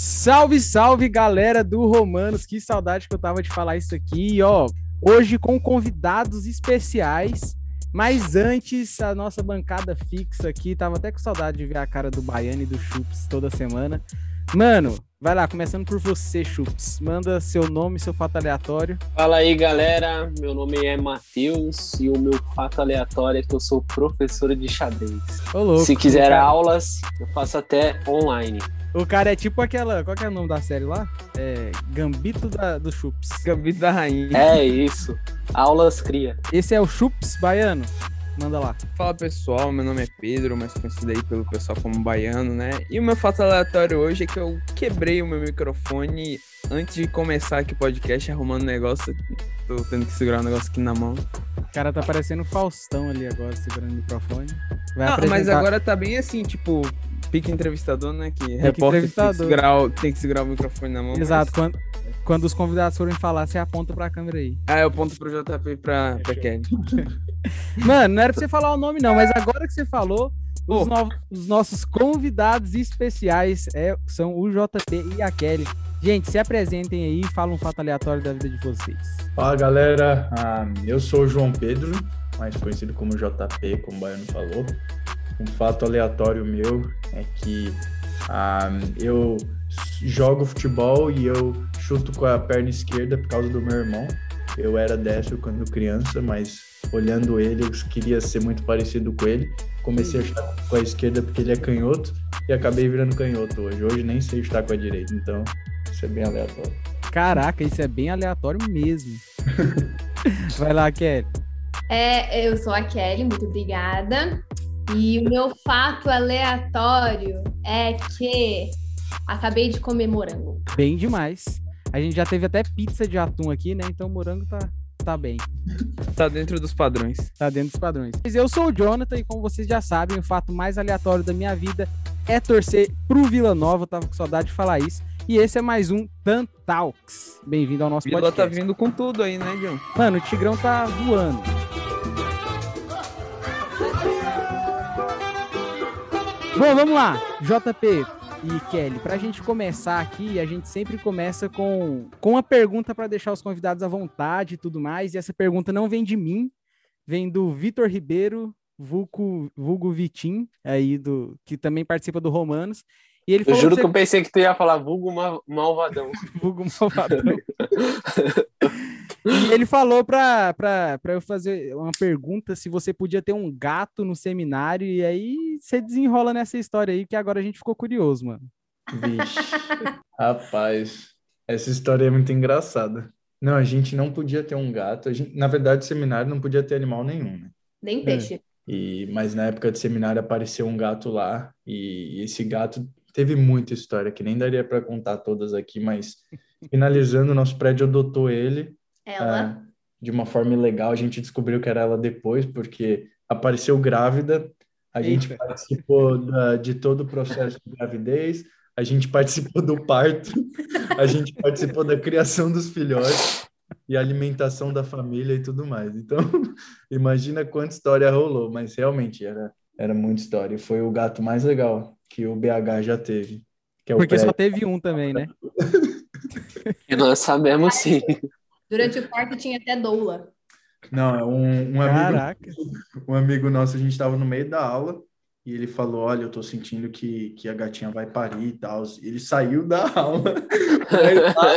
Salve, salve, galera do Romanos. Que saudade que eu tava de falar isso aqui. E, ó, hoje com convidados especiais. Mas antes, a nossa bancada fixa aqui, tava até com saudade de ver a cara do Baiano e do Chups toda semana. Mano, vai lá, começando por você, Chups. Manda seu nome, seu fato aleatório. Fala aí, galera. Meu nome é Matheus e o meu fato aleatório é que eu sou professor de xadrez. Ô, louco, Se quiser cara. aulas, eu faço até online. O cara é tipo aquela. Qual que é o nome da série lá? É. Gambito da, do Chups. Gambito da Rainha. É isso. Aulas cria. Esse é o Chups Baiano. Manda lá. Fala pessoal, meu nome é Pedro, mais conhecido aí pelo pessoal como Baiano, né? E o meu fato aleatório hoje é que eu quebrei o meu microfone antes de começar aqui o podcast, arrumando negócio. Tô tendo que segurar o negócio aqui na mão. O cara tá parecendo Faustão ali agora, segurando o microfone. Vai Não, mas apresentar- agora tá bem assim, tipo, pique entrevistador, né? Que repórter tem que, entrevistador. segurar o, tem que segurar o microfone na mão. mas- Exato, quando, quando os convidados forem falar, você aponta pra câmera aí. Ah, eu ponto pro JP pra, pra Kelly. Mano, não era pra você falar o nome, não, mas agora que você falou, os, Oh. novos- os nossos convidados especiais é- são o JP e a Kelly. Gente, se apresentem aí e falem um fato aleatório da vida de vocês. Fala galera, Ah, eu sou o João Pedro, mais conhecido como JP, como o Baiano falou. Um fato aleatório meu é que ah, eu jogo futebol e eu chuto com a perna esquerda por causa do meu irmão. Eu era destro quando criança, mas olhando ele eu queria ser muito parecido com ele. Comecei a chutar com a esquerda porque ele é canhoto e acabei virando canhoto hoje. Hoje nem sei chutar com a direita, então isso é bem aleatório. Caraca, isso é bem aleatório mesmo. Vai lá, Kelly. É, eu sou a Kelly, muito obrigada. E o meu fato aleatório é que acabei de comer morango. Bem demais. A gente já teve até pizza de atum aqui, né? Então o morango tá, tá bem. Tá dentro dos padrões. Tá dentro dos padrões. Mas eu sou o Jonathan e como vocês já sabem, o fato mais aleatório da minha vida é torcer pro Vila Nova. Eu tava com saudade de falar isso. E esse é mais um Tan Talks. Bem-vindo ao nosso Vila podcast. tá vindo com tudo aí, né, John? Mano, o Tigrão tá voando. Bom, vamos lá. JP e Kelly, pra gente começar aqui, a gente sempre começa com, com uma pergunta para deixar os convidados à vontade e tudo mais. E essa pergunta não vem de mim, vem do Vitor Ribeiro, vulgo, vulgo Vitim, aí do, que também participa do Romanos. E ele Eu juro pra que eu pensei que tu ia falar vulgo ma- malvadão. vulgo malvadão. e ele falou pra, pra, pra eu fazer uma pergunta se você podia ter um gato no seminário, e aí você desenrola nessa história aí, que agora a gente ficou curioso, mano. Vixe, rapaz, essa história é muito engraçada. Não, a gente não podia ter um gato. A gente, na verdade, seminário não podia ter animal nenhum, né? Nem peixe. E, mas na época de seminário apareceu um gato lá e esse gato teve muita história que nem daria para contar todas aqui, mas finalizando, o nosso prédio adotou ele Ela. é, de uma forma ilegal. A gente descobriu que era ela depois, porque apareceu grávida. A gente Eita. participou da- de todo o processo de gravidez, a gente participou do parto, a gente participou da criação dos filhotes e alimentação da família e tudo mais. Então, imagina quanta história rolou, mas realmente era, era muita história. E foi o gato mais legal que o BH já teve. Que é o Porque só teve um também, né? E nós sabemos sim. Durante o parto tinha até doula. Não, é um, um amigo Caraca. um amigo nosso, a gente estava no meio da aula e ele falou: Olha, eu tô sentindo que, que a gatinha vai parir e tal. Ele saiu da aula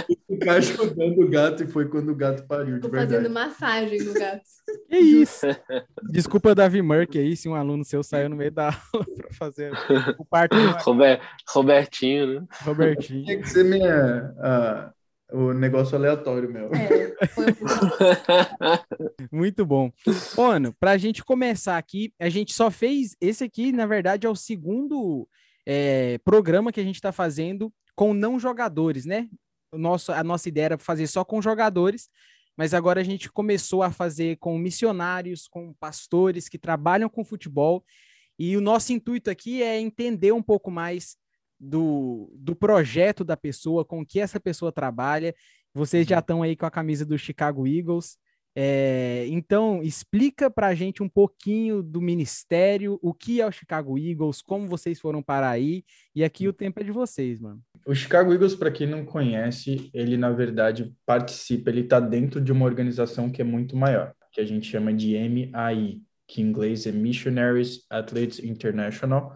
e ficar ajudando o gato, e foi quando o gato pariu, Tô fazendo massagem no gato. Que isso? Desculpa, Davi Murk aí, se um aluno seu saiu no meio da aula pra fazer o parto do Rober- Robertinho, né? Robertinho. Tinha que ser minha, ah, o negócio aleatório meu. É, foi Muito bom. Mano, pra gente começar aqui, a gente só fez. Esse aqui, na verdade, é o segundo é, programa que a gente tá fazendo com não jogadores, né? O nosso, a nossa ideia era fazer só com jogadores, mas agora a gente começou a fazer com missionários, com pastores que trabalham com futebol. E o nosso intuito aqui é entender um pouco mais do, do projeto da pessoa, com que essa pessoa trabalha. Vocês já estão aí com a camisa do Chicago Eagles. É, então, explica para a gente um pouquinho do ministério, o que é o Chicago Eagles, como vocês foram para aí, e aqui o tempo é de vocês, mano. O Chicago Eagles, para quem não conhece, ele na verdade participa, ele está dentro de uma organização que é muito maior, que a gente chama de MAI, que em inglês é Missionaries Athletes International.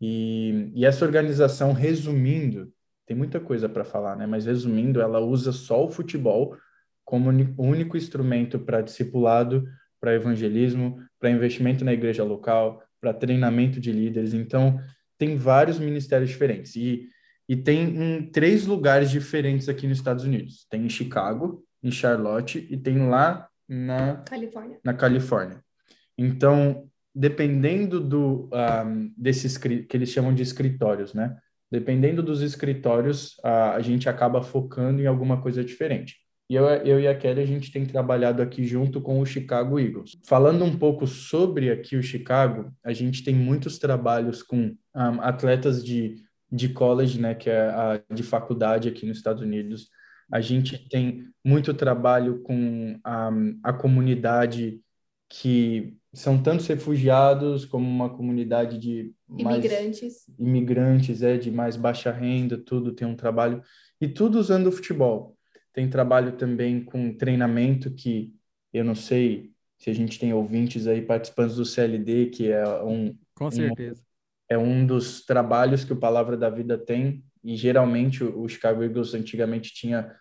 E, e essa organização, resumindo, tem muita coisa para falar, né? Mas resumindo, ela usa só o futebol como único instrumento para discipulado, para evangelismo, para investimento na igreja local, para treinamento de líderes. Então, tem vários ministérios diferentes. E, e tem em três lugares diferentes aqui nos Estados Unidos. Tem em Chicago, em Charlotte e tem lá na Califórnia. Na Califórnia. Então, dependendo do um, desses que eles chamam de escritórios, né? Dependendo dos escritórios, a, a gente acaba focando em alguma coisa diferente. E eu, eu e a Kelly, a gente tem trabalhado aqui junto com o Chicago Eagles. Falando um pouco sobre aqui o Chicago, a gente tem muitos trabalhos com um, atletas de, de college, né, que é a, de faculdade aqui nos Estados Unidos. A gente tem muito trabalho com a, a comunidade que são tantos refugiados como uma comunidade de imigrantes, mais, imigrantes é de mais baixa renda, tudo tem um trabalho e tudo usando o futebol. Tem trabalho também com treinamento, que eu não sei se a gente tem ouvintes aí participantes do CLD, que é um. Com certeza. Um, é um dos trabalhos que o Palavra da Vida tem, e geralmente o Chicago Eagles antigamente tinha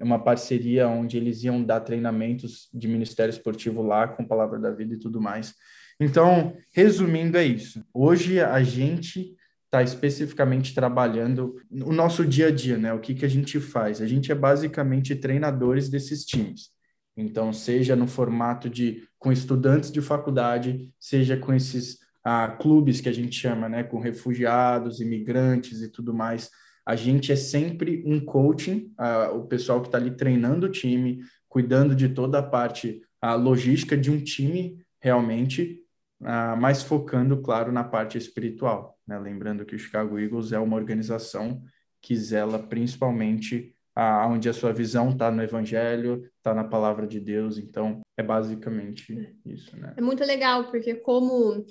uma parceria onde eles iam dar treinamentos de ministério esportivo lá com Palavra da Vida e tudo mais. Então, resumindo, é isso. Hoje a gente está especificamente trabalhando o nosso dia a dia, né? O que, que a gente faz? A gente é basicamente treinadores desses times. Então, seja no formato de com estudantes de faculdade, seja com esses ah, clubes que a gente chama, né? Com refugiados, imigrantes e tudo mais. A gente é sempre um coaching, ah, o pessoal que está ali treinando o time, cuidando de toda a parte a logística de um time realmente, ah, mas focando, claro, na parte espiritual. Né? Lembrando que o Chicago Eagles é uma organização que zela principalmente a, a sua visão está no Evangelho, está na palavra de Deus. Então, é basicamente isso, né? É muito legal, porque como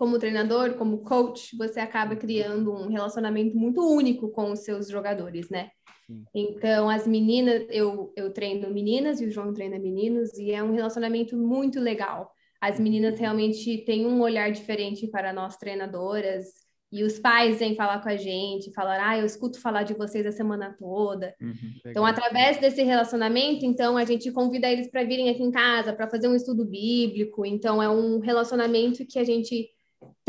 como treinador, como coach, você acaba criando um relacionamento muito único com os seus jogadores, né? Sim. Então, as meninas, eu, eu treino meninas e o João treina meninos, e é um relacionamento muito legal. As meninas realmente têm um olhar diferente para nós treinadoras. E os pais vêm falar com a gente, falar, ah, eu escuto falar de vocês a semana toda. Uhum, então, através desse relacionamento, então, a gente convida eles para virem aqui em casa, para fazer um estudo bíblico. Então, é um relacionamento que a gente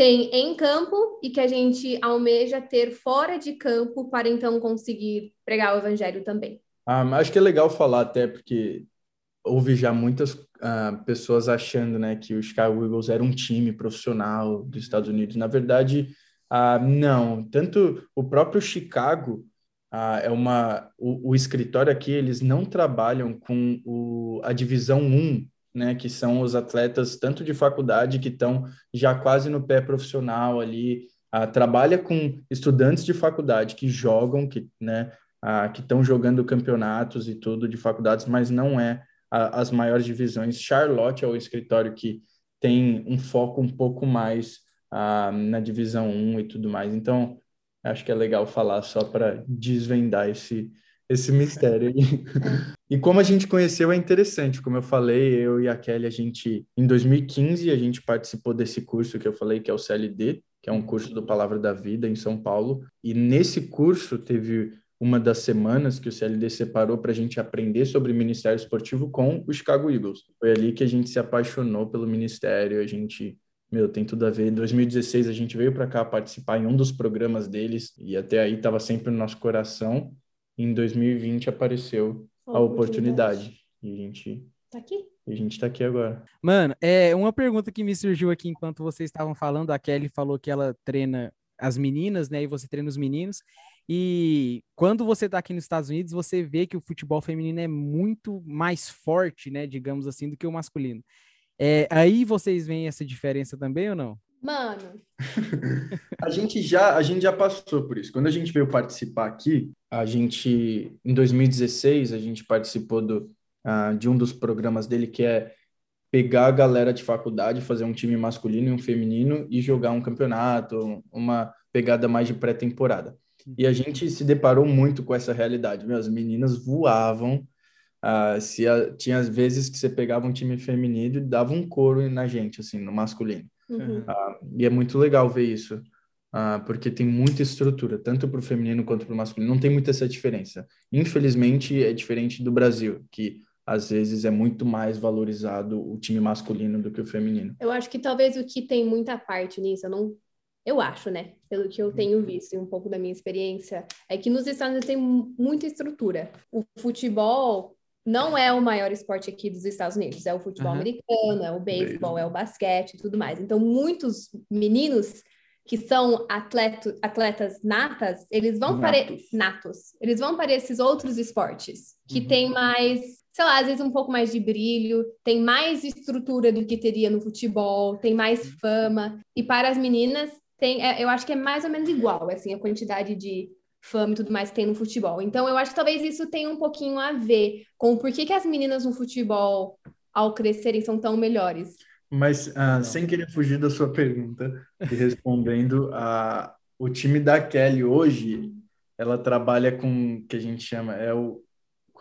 tem em campo e que a gente almeja ter fora de campo para, então, conseguir pregar o evangelho também. Ah, acho que é legal falar até, porque houve já muitas uh, pessoas achando né, que o Chicago Eagles era um time profissional dos Estados Unidos. Na verdade, uh, não. Tanto o próprio Chicago uh, é uma... O, o, escritório aqui, eles não trabalham com o, a divisão 1, né, que são os atletas tanto de faculdade que estão já quase no pé profissional ali, trabalha com estudantes de faculdade que jogam, que, né, que estão jogando campeonatos e tudo de faculdades, mas não é a, as maiores divisões. Charlotte é o escritório que tem um foco um pouco mais uh, na divisão 1 e tudo mais. Então, acho que é legal falar só para desvendar esse, esse mistério aí. e como a gente conheceu é interessante, como eu falei, eu e a Kelly, a gente, em 2015, a gente participou desse curso que eu falei, que é o CLD, que é um curso do Palavra da Vida em São Paulo, e nesse curso teve uma das semanas que o CLD separou para a gente aprender sobre ministério esportivo com o Chicago Eagles. Foi ali que a gente se apaixonou pelo ministério, a gente, meu, tem tudo a ver. Em 2016 a gente veio para cá participar em um dos programas deles e até aí estava sempre no nosso coração. Em 2020 apareceu a oportunidade e a gente tá aqui. E a gente tá aqui agora. Mano, é uma pergunta que me surgiu aqui enquanto vocês estavam falando. A Kelly falou que ela treina as meninas, né? E você treina os meninos. E quando você está aqui nos Estados Unidos, você vê que o futebol feminino é muito mais forte, né, digamos assim, do que o masculino. É, aí vocês veem essa diferença também ou não? Mano. a gente já a gente já passou por isso. Quando a gente veio participar aqui, a gente em 2016 a gente participou do uh, de um dos programas dele, que é pegar a galera de faculdade, fazer um time masculino e um feminino e jogar um campeonato, uma pegada mais de pré-temporada. E a gente se deparou muito com essa realidade. Meu, as meninas voavam. Uh, se a, tinha às vezes que você pegava um time feminino e dava um couro na gente, assim, no masculino. Uhum. Uh, e é muito legal ver isso, uh, porque tem muita estrutura, tanto para o feminino quanto para o masculino. Não tem muita essa diferença. Infelizmente, é diferente do Brasil, que às vezes é muito mais valorizado o time masculino do que o feminino. Eu acho que talvez o que tem muita parte nisso, eu não eu acho, né, pelo que eu tenho visto e um pouco da minha experiência, é que nos Estados Unidos tem muita estrutura. O futebol não é o maior esporte aqui dos Estados Unidos, é o futebol uhum. americano, é o beisebol, é o basquete e tudo mais. Então, muitos meninos que são atleto, atletas natas, eles vão natos. para natos, eles vão para esses outros esportes que uhum. tem mais sei lá, às vezes um pouco mais de brilho, tem mais estrutura do que teria no futebol, tem mais fama. E para as meninas, tem, é, eu acho que é mais ou menos igual, assim, a quantidade de fama e tudo mais que tem no futebol. Então, eu acho que talvez isso tenha um pouquinho a ver com por que, que as meninas no futebol, ao crescerem, são tão melhores. Mas, uh, sem querer fugir da sua pergunta, e respondendo, uh, o time da Kelly hoje, ela trabalha com o que a gente chama, é o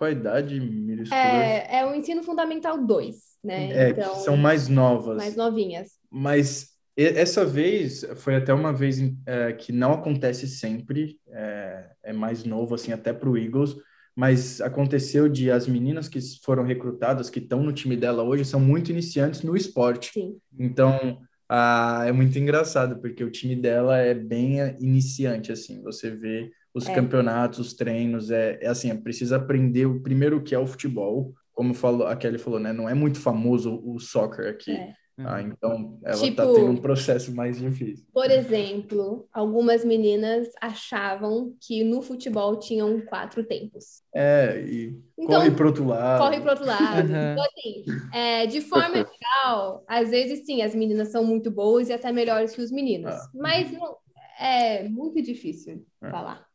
qual a idade, Miris? É, é o ensino fundamental 2, né? É, então, são mais novas. Mais novinhas. Mas essa vez foi até uma vez é, que não acontece sempre, é, é mais novo, assim, até para o Eagles, mas aconteceu de as meninas que foram recrutadas, que estão no time dela hoje, são muito iniciantes no esporte. Sim. Então, ah, é muito engraçado, porque o time dela é bem iniciante, assim, você vê os é. campeonatos, os treinos, é, é assim, precisa aprender o primeiro que é o futebol, como falou, a Kelly falou, né? Não é muito famoso o soccer aqui. É. Ah, então ela tá tipo, tá tendo um processo mais difícil. Por exemplo, algumas meninas achavam que no futebol tinham quatro tempos. É, e então, corre pro outro lado. Corre pro outro lado. então, assim, é, de forma geral, às vezes sim, as meninas são muito boas e até melhores que os meninos. Ah. Mas não, é muito difícil é. falar.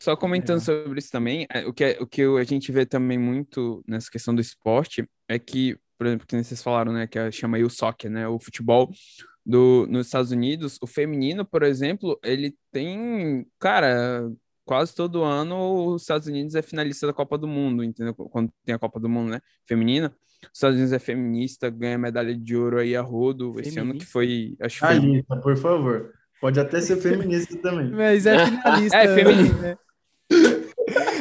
Só comentando é. sobre isso também, é, o que, é, o que a gente vê também muito nessa questão do esporte é que, por exemplo, que vocês falaram, né, que chama aí o soccer, né, o futebol do, nos Estados Unidos, o feminino, por exemplo, ele tem, cara, quase todo ano os Estados Unidos é finalista da Copa do Mundo, entendeu? Quando tem a Copa do Mundo, né, feminina, os Estados Unidos é feminista, ganha medalha de ouro aí a rodo, feminista? esse ano que foi, acho que foi... por favor. Pode até ser feminista também. Mas é finalista. é, feminista. Né?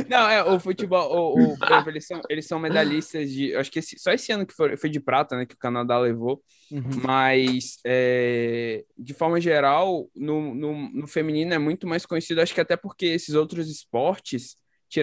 Não, é, o futebol, o, o eles, são, eles são medalhistas de. Acho que esse, só esse ano que foi, foi de prata, né? Que o Canadá levou. Uhum. Mas, é, de forma geral, no, no, no, feminino é muito mais conhecido. Acho que até porque esses outros esportes.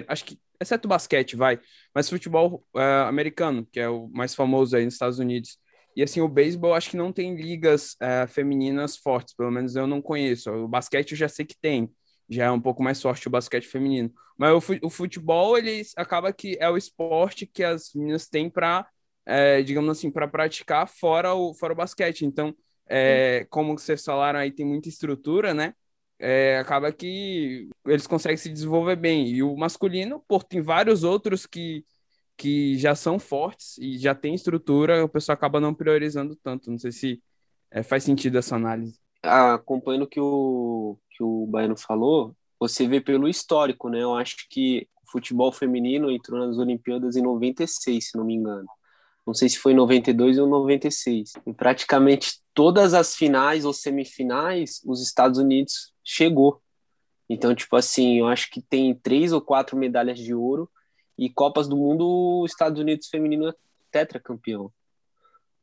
Acho que, exceto o basquete, vai. Mas futebol é, americano, que é o mais famoso aí nos Estados Unidos. E assim, o beisebol acho que não tem ligas é, femininas fortes, pelo menos eu não conheço. O basquete eu já sei que tem já é um pouco mais forte o basquete feminino. Mas o, futebol, ele acaba que é o esporte que as meninas têm para, é, digamos assim, para praticar fora o, fora o basquete. Então, é, como vocês falaram aí, tem muita estrutura, né? É, acaba que eles conseguem se desenvolver bem. E o masculino, por tem vários outros que, que já são fortes e já tem estrutura, o pessoal acaba não priorizando tanto. Não sei se é, faz sentido essa análise. Acompanhando que o que o Baiano falou, você vê pelo histórico, né? Eu acho que o futebol feminino entrou nas Olimpíadas em 96, se não me engano. Não sei se foi em 92 ou 96. Em praticamente todas as finais ou semifinais, os Estados Unidos chegou. Então, tipo assim, eu acho que tem três ou quatro medalhas de ouro e Copas do Mundo, os Estados Unidos feminino é tetracampeão.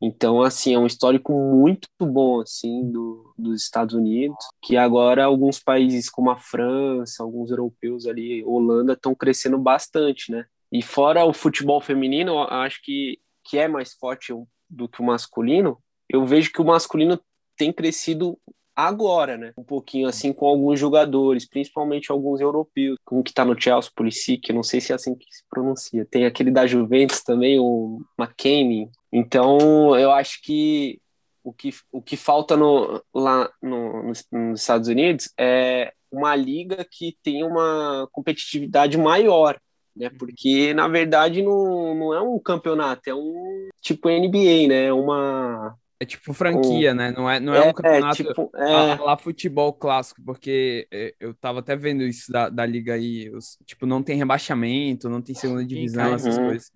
Então, assim, é um histórico muito bom, assim, do, dos Estados Unidos, que agora alguns países como a França, alguns europeus ali, Holanda, estão crescendo bastante, né? E fora o futebol feminino, acho que, que é mais forte do que o masculino, eu vejo que o masculino tem crescido agora, né? Um pouquinho assim com alguns jogadores, principalmente alguns europeus, como que tá no Chelsea, Pulisic, não sei se é assim que se pronuncia. Tem aquele da Juventus também, o McKinney. Então, eu acho que o que, o que falta no, lá no, nos, nos Estados Unidos é uma liga que tem uma competitividade maior, né? Porque, na verdade, não, não é um campeonato, é um tipo NBA, né? É uma. É tipo franquia, um... né? Não é, não é, é um campeonato é, tipo, é... lá futebol clássico, porque é, eu tava até vendo isso da, da liga aí. Os, tipo, não tem rebaixamento, não tem segunda divisão, essas uhum. coisas.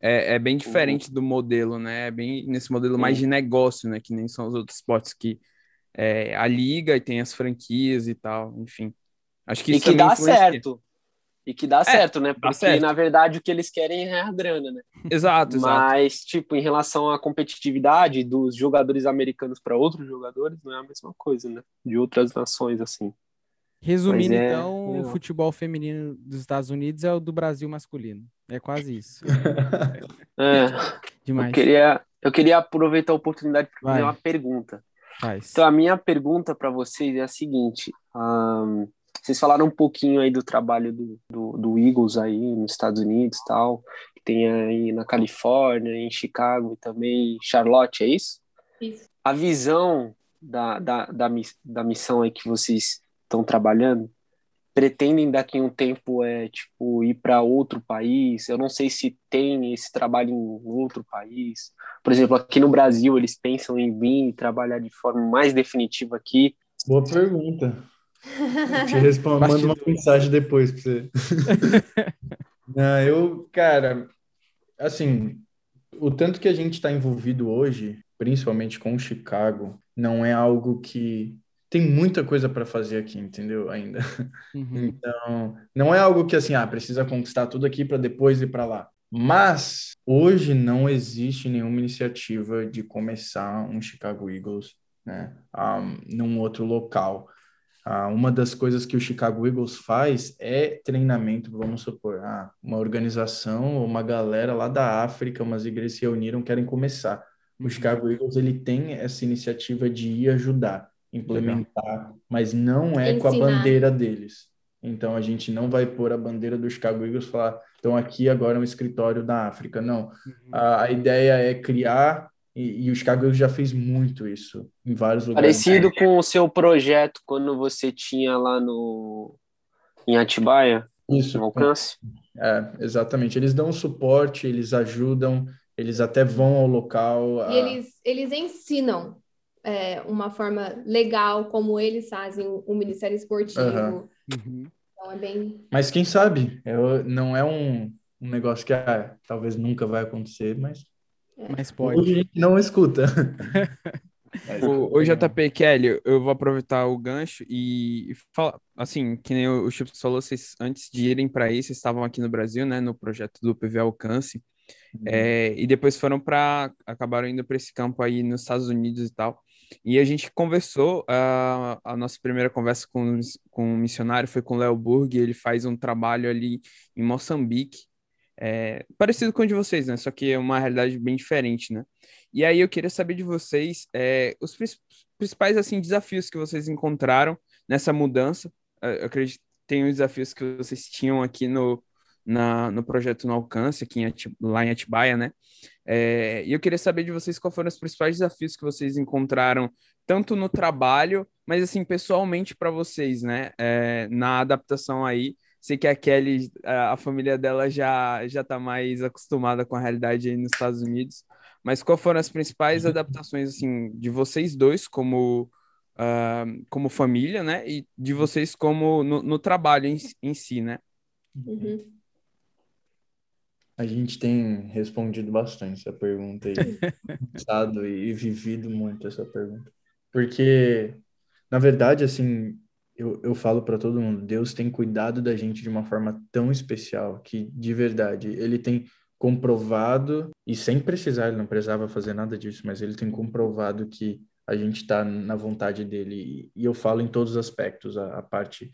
É, é bem diferente do modelo, né? É bem nesse modelo mais de negócio, né? Que nem são os outros esportes que é, a liga e tem as franquias e tal, enfim. Acho que isso e que dá certo. E que dá é, certo, né? Porque, certo. na verdade, o que eles querem é a grana, né? Exato, exato. Mas, tipo, em relação à competitividade dos jogadores americanos para outros jogadores, não é a mesma coisa, né? De outras nações, assim. Resumindo, é, então, é... o futebol feminino dos Estados Unidos é o do Brasil masculino. É quase isso. é. Demais. Eu queria, eu queria aproveitar a oportunidade para fazer uma pergunta. Faz. Então, a minha pergunta para vocês é a seguinte: um, vocês falaram um pouquinho aí do trabalho do, do, do Eagles aí nos Estados Unidos tal, que tem aí na Califórnia, em Chicago e também em Charlotte, é isso? Isso. A visão da, da, da, da missão aí que vocês estão trabalhando, pretendem daqui a um tempo é tipo ir para outro país. Eu não sei se tem esse trabalho em outro país. Por exemplo, aqui no Brasil eles pensam em vir e trabalhar de forma mais definitiva aqui. Boa pergunta. Te respondo, mando uma mensagem depois para você. não, eu, cara, assim, o tanto que a gente está envolvido hoje, principalmente com Chicago, não é algo que tem muita coisa para fazer aqui, entendeu? Ainda. Uhum. Então, não é algo que assim, ah, precisa conquistar tudo aqui para depois ir para lá. Mas hoje não existe nenhuma iniciativa de começar um Chicago Eagles, né, um, num outro local. Uh, uma das coisas que o Chicago Eagles faz é treinamento, vamos supor, ah, uma organização, uma galera lá da África, umas igrejas se reuniram, querem começar. O uhum. Chicago Eagles ele tem essa iniciativa de ir ajudar implementar, Legal. mas não é Ensinar. com a bandeira deles. Então a gente não vai pôr a bandeira dos Chicago Eagles e falar, então aqui agora é um escritório da África. Não. Uhum. A, a, ideia é criar, e, e o Chicago Eagles já fez muito isso em vários lugares. Parecido com o seu projeto quando você tinha lá no em Atibaia, isso, no alcance. É, exatamente. Eles dão suporte, eles ajudam, eles até vão ao local. E a... eles, eles ensinam é, uma forma legal como eles fazem o Ministério Esportivo. Uhum. Então é bem. Mas quem sabe? Eu, não é um, um negócio que ah, talvez nunca vai acontecer, mas. É. Mas pode. Hoje a gente não escuta. o, JP Kelly, eu vou aproveitar o gancho e falar, assim, que nem o Chips falou, vocês antes de irem para aí, vocês estavam aqui no Brasil, né, no projeto do PV Alcance, uhum. é, e depois foram para, acabaram indo para esse campo aí nos Estados Unidos e tal. E a gente conversou, uh, a nossa primeira conversa com, com missionário foi com o Léo Burg, ele faz um trabalho ali em Moçambique, é, parecido com o de vocês, né? Só que é uma realidade bem diferente, né? E aí eu queria saber de vocês é, os principais assim desafios que vocês encontraram nessa mudança. Eu acredito que tem os desafios que vocês tinham aqui no, na, no projeto No Alcance, aqui em lá em Atibaia, né? É, e eu queria saber de vocês quais foram os principais desafios que vocês encontraram, tanto no trabalho, mas assim, pessoalmente para vocês, né? É, na adaptação aí. Sei que a Kelly, a, a família dela já já está mais acostumada com a realidade aí nos Estados Unidos. Mas quais foram as principais uhum. adaptações assim de vocês dois como uh, como família, né? E de vocês como no, no trabalho em, em si, né? Uhum. A gente tem respondido bastante essa pergunta aí, pensado e vivido muito essa pergunta. Porque, na verdade, assim, eu, eu falo para todo mundo, Deus tem cuidado da gente de uma forma tão especial que, de verdade, Ele tem comprovado, e sem precisar, ele não precisava fazer nada disso, mas Ele tem comprovado que a gente está na vontade dele. E eu falo em todos os aspectos, a, a parte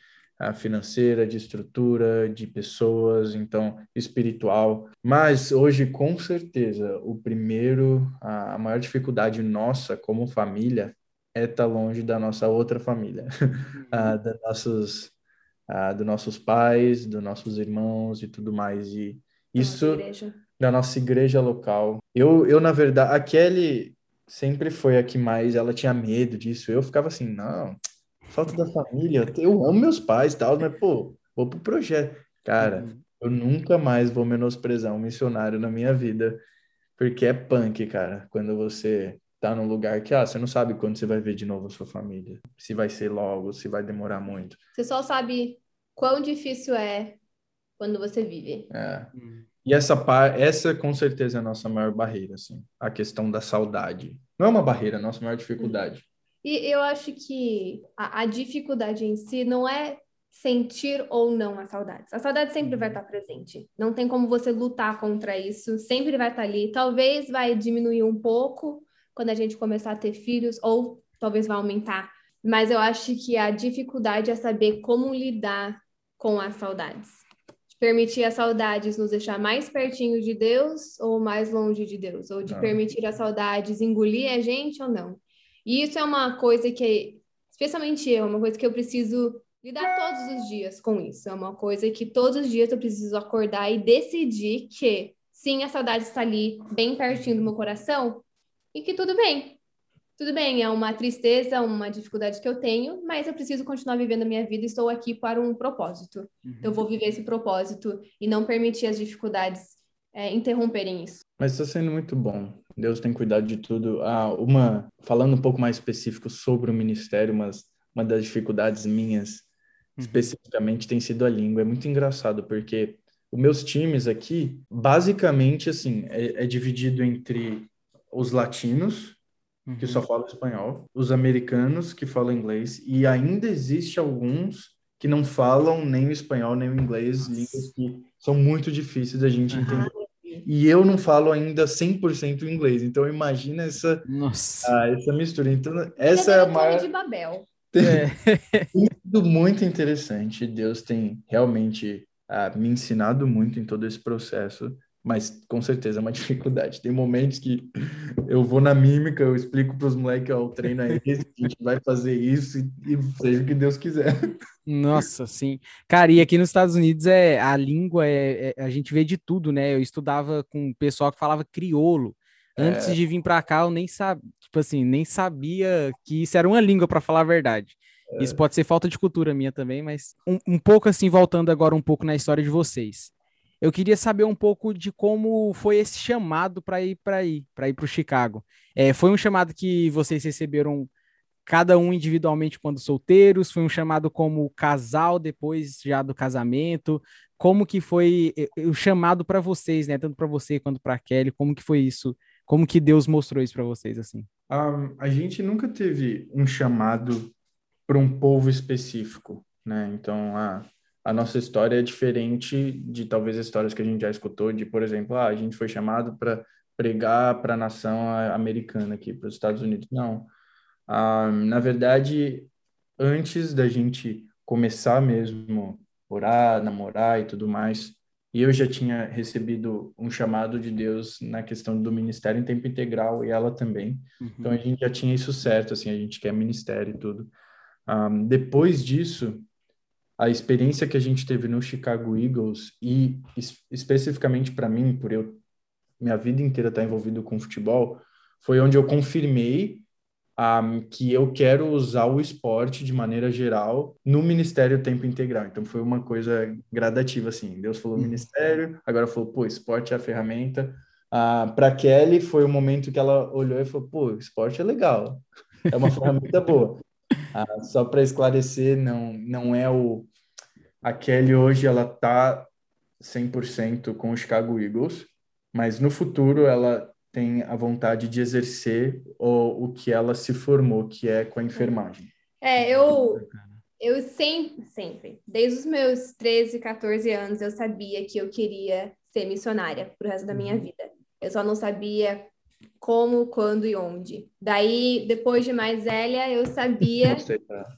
financeira, de estrutura, de pessoas, então espiritual. Mas hoje, com certeza, o primeiro, a, maior dificuldade nossa como família é estar tá longe da nossa outra família, uhum. ah, da nossos, ah, dos nossos pais, dos nossos irmãos e tudo mais. E isso da nossa igreja local. Eu, eu na verdade, a Kelly sempre foi a que mais, ela tinha medo disso. Eu ficava assim, não, falta da família. Eu amo meus pais e tal, mas, pô, vou pro projeto. Cara, uhum. Eu nunca mais vou menosprezar um missionário na minha vida, porque é punk, cara. Quando você tá num lugar que, ah, você não sabe quando você vai ver de novo a sua família. Se vai ser logo, se vai demorar muito. Você só sabe quão difícil é quando você vive. É. Hum. E essa, essa com certeza é a nossa maior barreira, assim. A questão da saudade. Não é uma barreira, é a nossa maior dificuldade. E eu acho que a, a dificuldade em si não é sentir ou não a saudade. A saudade sempre vai uhum. estar presente. Não tem como você lutar contra isso, sempre vai estar ali. Talvez vai diminuir um pouco quando a gente começar a ter filhos, ou talvez vai aumentar. Mas eu acho que a dificuldade é saber como lidar com as saudades. Permitir as saudades nos deixar mais pertinho de Deus ou mais longe de Deus, ou de ah. permitir as saudades engolir a gente ou não. E isso é uma coisa que, especialmente eu, uma coisa que eu preciso lidar todos os dias com isso. É uma coisa que todos os dias eu preciso acordar e decidir que sim, a saudade está ali, bem pertinho do meu coração, e que tudo bem. Tudo bem, é uma tristeza, uma dificuldade que eu tenho, mas eu preciso continuar vivendo a minha vida e estou aqui para um propósito. Uhum. Eu vou viver esse propósito e não permitir as dificuldades é, interromperem isso. Mas está sendo muito bom. Deus tem cuidado de tudo. Ah, uma falando um pouco mais específico sobre o ministério, mas uma das dificuldades minhas Uhum. especificamente tem sido a língua. É muito engraçado, porque os meus times aqui, basicamente, assim, é, é dividido entre os latinos, uhum. que só uhum. falam espanhol, os americanos, que falam inglês, e ainda existe alguns que não falam nem o espanhol nem o inglês, línguas que são muito difíceis da gente uhum. entender. E eu não falo ainda 100% inglês, então imagina essa, Nossa. Ah, essa mistura. Então, essa é a maior... de Babel. É. muito, muito interessante. Deus tem realmente uh, me ensinado muito em todo esse processo, mas com certeza é uma dificuldade. Tem momentos que eu vou na mímica, eu explico para os moleques, ó, o treino é esse, a gente vai fazer isso e, e seja o que Deus quiser. Nossa, sim. Cara, e aqui nos Estados Unidos é a língua é, é a gente vê de tudo, né? Eu estudava com um pessoal que falava crioulo. Antes é... de vir para cá, eu nem sabia, tipo assim, nem sabia que isso era uma língua, para falar a verdade. É... Isso pode ser falta de cultura minha também, mas um, um pouco assim, voltando agora um pouco na história de vocês. Eu queria saber um pouco de como foi esse chamado para ir para aí, para ir para o Chicago. É, foi um chamado que vocês receberam cada um individualmente quando solteiros? Foi um chamado como casal depois já do casamento? Como que foi eh, o chamado para vocês, né? Tanto para você quanto para Kelly? Como que foi isso como que Deus mostrou isso para vocês assim? Um, a gente nunca teve um chamado para um povo específico, né? Então a, a nossa história é diferente de talvez histórias que a gente já escutou, de por exemplo, ah, a gente foi chamado para pregar para a nação americana aqui, para os Estados Unidos. Não. Um, na verdade, antes da gente começar mesmo orar, namorar e tudo mais, e eu já tinha recebido um chamado de Deus na questão do ministério em tempo integral e ela também. Uhum. Então a gente já tinha isso certo, assim, a gente quer ministério e tudo. Um, depois disso, a experiência que a gente teve no Chicago Eagles e especificamente para mim, por eu minha vida inteira estar envolvido com futebol, foi onde eu confirmei um, que eu quero usar o esporte de maneira geral no Ministério Tempo Integral. Então foi uma coisa gradativa, assim. Deus falou uhum. ministério, agora falou, pô, esporte é a ferramenta. Uh, Para Kelly foi o momento que ela olhou e falou, pô, esporte é legal, é uma ferramenta boa. Uh, só para esclarecer, não, não é o... A Kelly hoje, ela tá 100% com o Chicago Eagles, mas no futuro ela tem a vontade de exercer o, o que ela se formou, que é com a enfermagem. É, eu, eu sempre, sempre, desde os meus 13, 14 anos, eu sabia que eu queria ser missionária pro resto da minha uhum. vida. Eu só não sabia como, quando e onde. Daí, depois de mais velha, eu sabia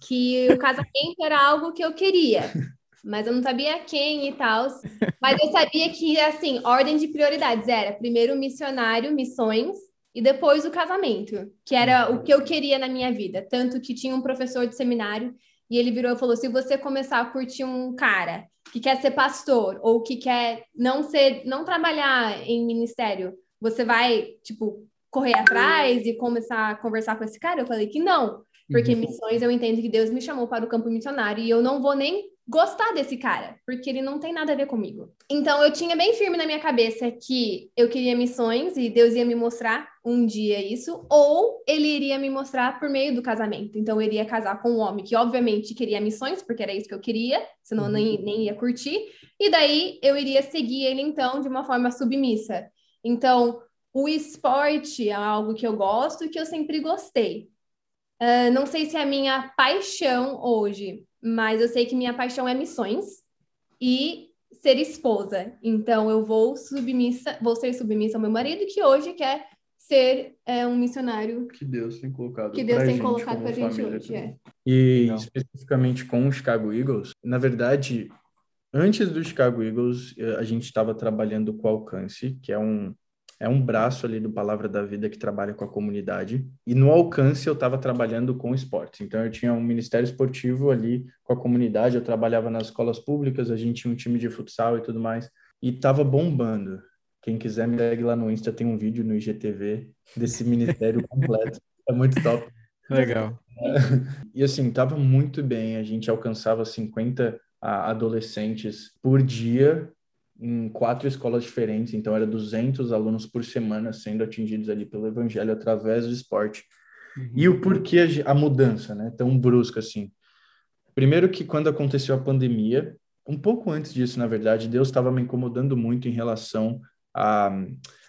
que o casamento era algo que eu queria. mas eu não sabia quem e tal. Mas eu sabia que, assim, ordem de prioridades era primeiro missionário, missões, e depois o casamento, que era o que eu queria na minha vida. Tanto que tinha um professor de seminário e ele virou e falou: se você começar a curtir um cara que quer ser pastor ou que quer não ser, não trabalhar em ministério, você vai, tipo, correr atrás e começar a conversar com esse cara? Eu falei que não, porque uhum. missões eu entendo que Deus me chamou para o campo missionário e eu não vou nem gostar desse cara, porque ele não tem nada a ver comigo. Então eu tinha bem firme na minha cabeça que eu queria missões e Deus ia me mostrar um dia isso, ou ele iria me mostrar por meio do casamento. Então eu iria casar com um homem que obviamente queria missões, porque era isso que eu queria, senão eu nem, nem ia curtir, e daí eu iria seguir ele então de uma forma submissa. Então, o esporte é algo que eu gosto e que eu sempre gostei. Uh, não sei se é a minha paixão hoje, mas eu sei que minha paixão é missões e ser esposa. Então eu vou submissa, vou ser submissa ao meu marido que hoje quer ser é, um missionário que Deus tem colocado que Deus tem colocado para a gente hoje. É. E Legal. especificamente com o Chicago Eagles, na verdade, antes do Chicago Eagles, a gente estava trabalhando com o Alcance, que é um é um braço ali do Palavra da Vida que trabalha com a comunidade. E no alcance eu estava trabalhando com esportes. Então eu tinha um ministério esportivo ali com a comunidade, eu trabalhava nas escolas públicas, a gente tinha um time de futsal e tudo mais. E estava bombando. Quem quiser me segue lá no Insta, tem um vídeo no IGTV desse ministério completo. É muito top. Legal. E assim, tava muito bem. A gente alcançava 50 adolescentes por dia em quatro escolas diferentes, então era 200 alunos por semana sendo atingidos ali pelo evangelho através do esporte. Uhum. E o porquê a mudança, né, tão brusca assim? Primeiro que quando aconteceu a pandemia, um pouco antes disso, na verdade, Deus estava me incomodando muito em relação a,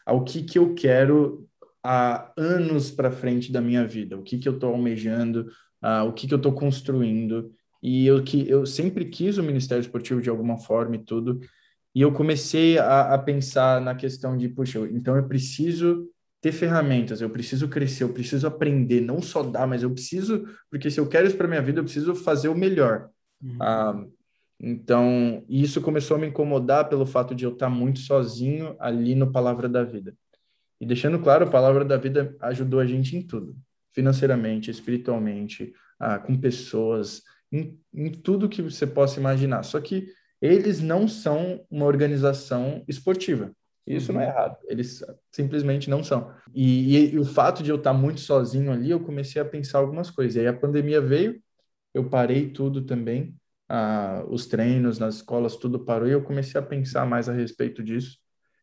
ao que que eu quero há anos para frente da minha vida, o que que eu estou almejando, uh, o que que eu estou construindo, e eu que eu sempre quis o ministério esportivo de alguma forma e tudo, e eu comecei a, a pensar na questão de, puxa, então eu preciso ter ferramentas, eu preciso crescer, eu preciso aprender, não só dar, mas eu preciso, porque se eu quero isso para minha vida, eu preciso fazer o melhor. Uhum. Ah, então, isso começou a me incomodar pelo fato de eu estar muito sozinho ali no Palavra da Vida. E deixando claro, a Palavra da Vida ajudou a gente em tudo, financeiramente, espiritualmente, ah, com pessoas, em, em tudo que você possa imaginar. Só que eles não são uma organização esportiva. Isso uhum. não é uhum. errado, eles simplesmente não são. E, e, e, o fato de eu estar muito sozinho ali, eu comecei a pensar algumas coisas. E aí a pandemia veio, eu parei tudo também, ah, os treinos nas escolas, tudo parou, e eu comecei a pensar mais a respeito disso.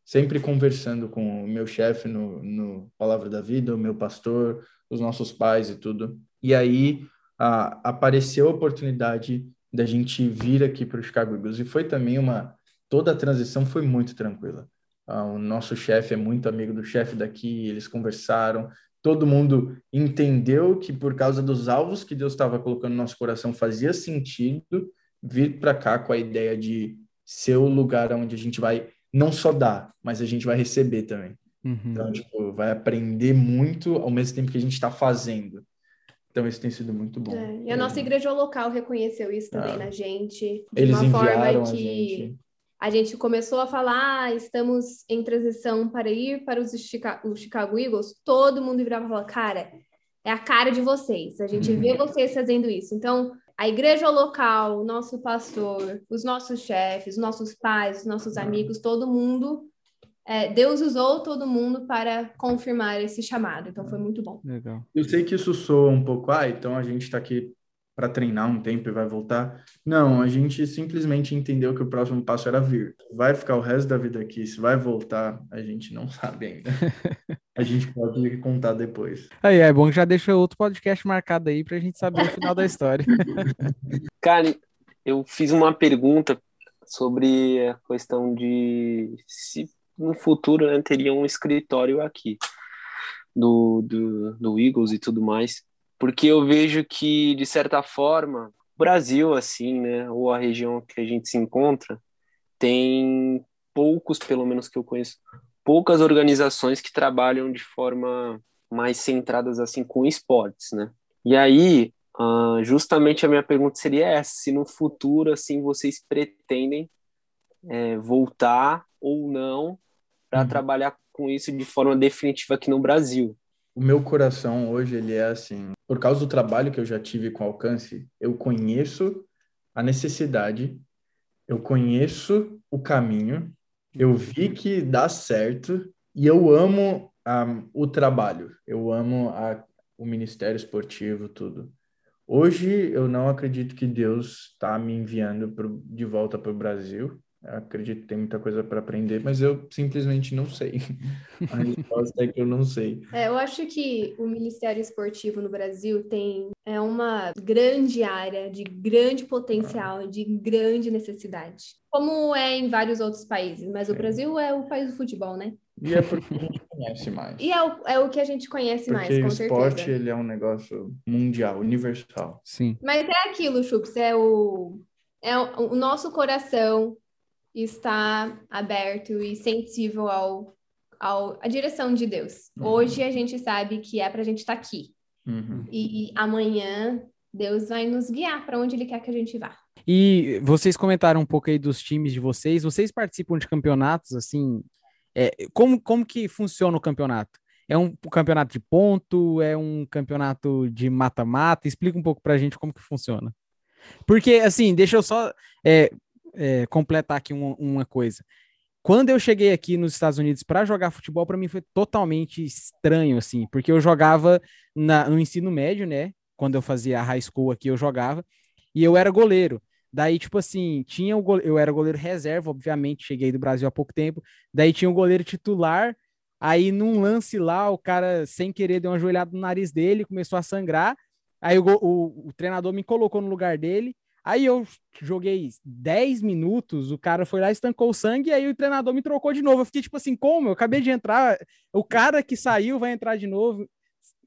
Sempre conversando com o meu chefe no, no Palavra da Vida, o meu pastor, os nossos pais e tudo. E aí ah, apareceu a oportunidade da gente vir aqui para o Chicago Eagles. E foi também uma. Toda a transição foi muito tranquila. Ah, o nosso chefe é muito amigo do chefe daqui, eles conversaram, todo mundo entendeu que por causa dos alvos que Deus estava colocando no nosso coração fazia sentido vir para cá com a ideia de ser o lugar onde a gente vai não só dar, mas a gente vai receber também. Uhum. Então, tipo, vai aprender muito ao mesmo tempo que a gente está fazendo. Então, isso tem sido muito bom. É, e a nossa igreja local reconheceu isso também ah. na gente. De Eles uma forma que gente. a gente começou a falar, ah, estamos em transição para ir para os Chicago, Chicago Eagles. Todo mundo virava e falava, cara, é a cara de vocês. A gente vê vocês fazendo isso. Então, a igreja local, o nosso pastor, os nossos chefes, os nossos pais, os nossos amigos, todo mundo é, Deus usou todo mundo para confirmar esse chamado, então foi muito bom. Legal. Eu sei que isso soa um pouco, ah, então a gente está aqui para treinar um tempo e vai voltar. Não, a gente simplesmente entendeu que o próximo passo era vir. Vai ficar o resto da vida aqui, se vai voltar, a gente não sabe ainda. a gente pode contar depois. Aí, é bom que já deixa outro podcast marcado aí para a gente saber o final da história. Cara, eu fiz uma pergunta sobre a questão de se no futuro né, teria um escritório aqui do, do, do Eagles e tudo mais, porque eu vejo que, de certa forma, o Brasil, assim, né, ou a região que a gente se encontra, tem poucos, pelo menos que eu conheço, poucas organizações que trabalham de forma mais centradas, assim, com esportes, né? E aí, uh, justamente a minha pergunta seria essa, se no futuro, assim, vocês pretendem é, voltar ou não para uhum. trabalhar com isso de forma definitiva aqui no Brasil. O meu coração hoje ele é assim, por causa do trabalho que eu já tive com alcance, eu conheço a necessidade, eu conheço o caminho, eu vi que dá certo e eu amo um, o trabalho, eu amo a, o ministério esportivo, tudo. Hoje eu não acredito que Deus está me enviando pro, de volta para o Brasil. Eu acredito que tem muita coisa para aprender, mas eu simplesmente não sei. A resposta é que eu não sei. É, eu acho que o Ministério Esportivo no Brasil tem é uma grande área de grande potencial, de grande necessidade. Como é em vários outros países, mas o Brasil é o país do futebol, né? E é porque a gente conhece mais. E é o, é o que a gente conhece porque mais, com o certeza. esporte ele é um negócio mundial, universal. Sim. Mas é aquilo, Chups, é o, é o, o nosso coração está aberto e sensível ao, ao à direção de Deus. Uhum. Hoje a gente sabe que é para a gente estar aqui. Uhum. E, e amanhã Deus vai nos guiar para onde Ele quer que a gente vá. E vocês comentaram um pouco aí dos times de vocês. Vocês participam de campeonatos, assim? É, como, como que funciona o campeonato? É um campeonato de ponto? É um campeonato de mata-mata? Explica um pouco pra gente como que funciona. Porque, assim, deixa eu só é, é, completar aqui uma, uma coisa. Quando eu cheguei aqui nos Estados Unidos para jogar futebol, para mim foi totalmente estranho, assim, porque eu jogava na, no ensino médio, né? Quando eu fazia a high school aqui, eu jogava, e eu era goleiro. Daí, tipo assim, tinha o go... eu era goleiro reserva, obviamente, cheguei do Brasil há pouco tempo. Daí tinha o goleiro titular. Aí, num lance lá, o cara, sem querer, deu uma joelhada no nariz dele, começou a sangrar. Aí o, o, o treinador me colocou no lugar dele. Aí eu joguei 10 minutos, o cara foi lá, estancou o sangue, e aí o treinador me trocou de novo. Eu fiquei tipo assim, como? Eu acabei de entrar, o cara que saiu vai entrar de novo.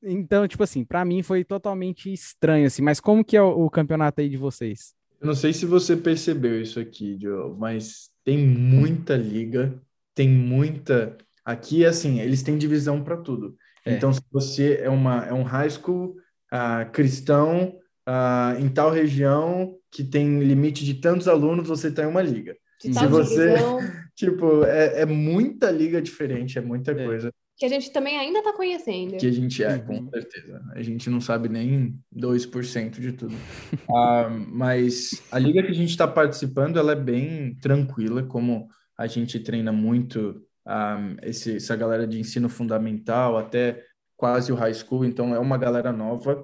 Então, tipo assim, para mim foi totalmente estranho, assim. Mas como que é o, o campeonato aí de vocês? Eu não sei se você percebeu isso aqui, Joe, mas tem muita liga, tem muita. Aqui, assim, eles têm divisão para tudo. É. Então, se você é, uma, é um high school uh, cristão uh, em tal região que tem limite de tantos alunos, você está em uma liga. Se você- divisão, Tipo, é, é muita liga diferente, é muita É. coisa que a gente também ainda está conhecendo. que a gente é, Uhum. com certeza. A gente não sabe nem 2% de tudo. Ah, mas a liga que a gente está participando, ela é bem tranquila, como a gente treina muito ah, esse, essa galera de ensino fundamental até quase o high school, então é uma galera nova.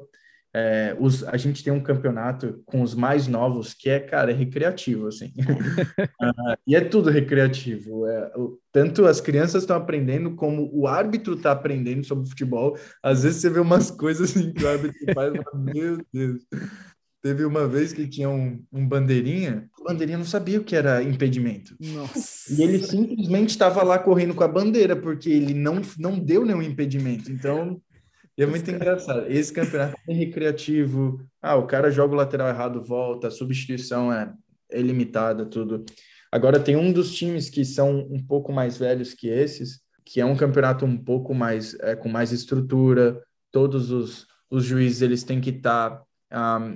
É, os, a gente tem um campeonato com os mais novos que é, cara, é recreativo, assim. Ah, e é tudo recreativo. É, o- tanto as crianças estão aprendendo, como o árbitro está aprendendo sobre futebol. Às vezes você vê umas coisas assim que o árbitro faz, meu Deus. Teve uma vez que tinha um, um bandeirinha, o bandeirinha não sabia o que era impedimento. Nossa. E ele simplesmente estava lá correndo com a bandeira, porque ele não, não deu nenhum impedimento. Então, é muito engraçado. Esse campeonato é recreativo. Ah, o cara joga o lateral errado, volta, a substituição é, é limitada, tudo. Agora, tem um dos times que são um pouco mais velhos que esses, que é um campeonato um pouco mais, é, com mais estrutura. Todos os, os juízes, eles têm que estar...